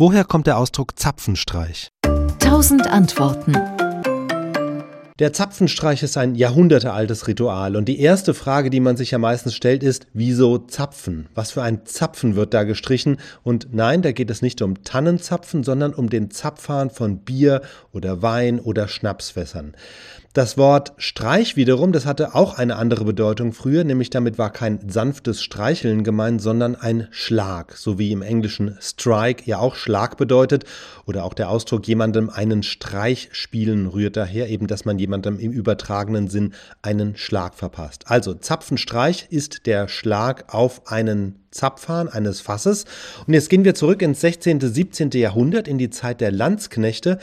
Woher kommt der Ausdruck Zapfenstreich? Tausend Antworten. Der Zapfenstreich ist ein jahrhundertealtes Ritual und die erste Frage, die man sich ja meistens stellt, ist, wieso Zapfen? Was für ein Zapfen wird da gestrichen? Und nein, da geht es nicht um Tannenzapfen, sondern um den Zapfhahn von Bier oder Wein oder Schnapsfässern. Das Wort Streich wiederum, das hatte auch eine andere Bedeutung früher, nämlich damit war kein sanftes Streicheln gemeint, sondern ein Schlag, so wie im Englischen Strike ja auch Schlag bedeutet oder auch der Ausdruck jemandem einen Streich spielen rührt daher eben, dass man jemandem im übertragenen Sinn einen Schlag verpasst. Also Zapfenstreich ist der Schlag auf einen Zapfhahn eines Fasses. Und jetzt gehen wir zurück ins 16., 17. Jahrhundert, in die Zeit der Landsknechte.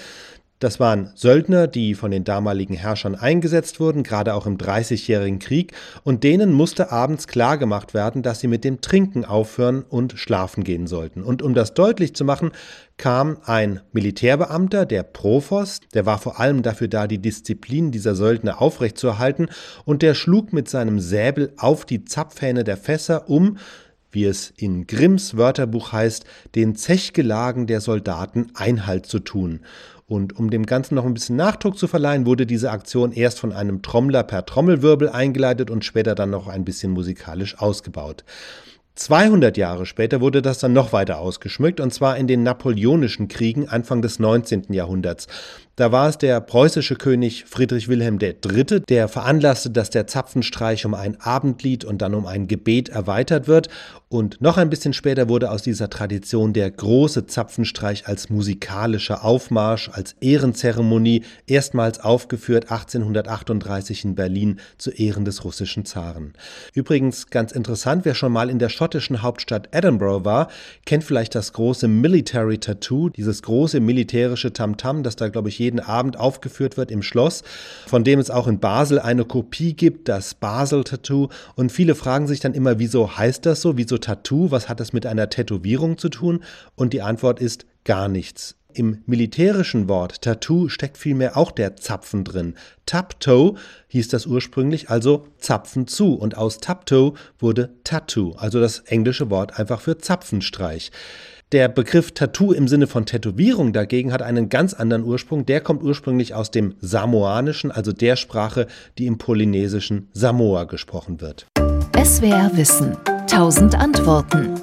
Das waren Söldner, die von den damaligen Herrschern eingesetzt wurden, gerade auch im Dreißigjährigen Krieg, und denen musste abends klargemacht werden, dass sie mit dem Trinken aufhören und schlafen gehen sollten. Und um das deutlich zu machen, kam ein Militärbeamter, der Provost, der war vor allem dafür da, die Disziplin dieser Söldner aufrechtzuerhalten, und der schlug mit seinem Säbel auf die Zapfhähne der Fässer, um wie es in Grimms Wörterbuch heißt, den Zechgelagen der Soldaten Einhalt zu tun. Und um dem Ganzen noch ein bisschen Nachdruck zu verleihen, wurde diese Aktion erst von einem Trommler per Trommelwirbel eingeleitet und später dann noch ein bisschen musikalisch ausgebaut. 200 Jahre später wurde das dann noch weiter ausgeschmückt, und zwar in den Napoleonischen Kriegen Anfang des 19. Jahrhunderts. Da war es der preußische König Friedrich Wilhelm III., der veranlasste, dass der Zapfenstreich um ein Abendlied und dann um ein Gebet erweitert wird. Und noch ein bisschen später wurde aus dieser Tradition der große Zapfenstreich als musikalischer Aufmarsch, als Ehrenzeremonie erstmals aufgeführt 1838 in Berlin zu Ehren des russischen Zaren. Übrigens ganz interessant, wer schon mal in der schottischen Hauptstadt Edinburgh war, kennt vielleicht das große Military Tattoo, dieses große militärische Tamtam, das da glaube ich jeden Abend aufgeführt wird im Schloss, von dem es auch in Basel eine Kopie gibt, das Basel-Tattoo. Und viele fragen sich dann immer, wieso heißt das so? Wieso Tattoo? Was hat das mit einer Tätowierung zu tun? Und die Antwort ist gar nichts. Im militärischen Wort Tattoo steckt vielmehr auch der Zapfen drin. Taptoe hieß das ursprünglich also Zapfen zu und aus Taptoe wurde Tattoo, also das englische Wort einfach für Zapfenstreich. Der Begriff Tattoo im Sinne von Tätowierung dagegen hat einen ganz anderen Ursprung. Der kommt ursprünglich aus dem Samoanischen, also der Sprache, die im polynesischen Samoa gesprochen wird. SWR Wissen. Tausend Antworten.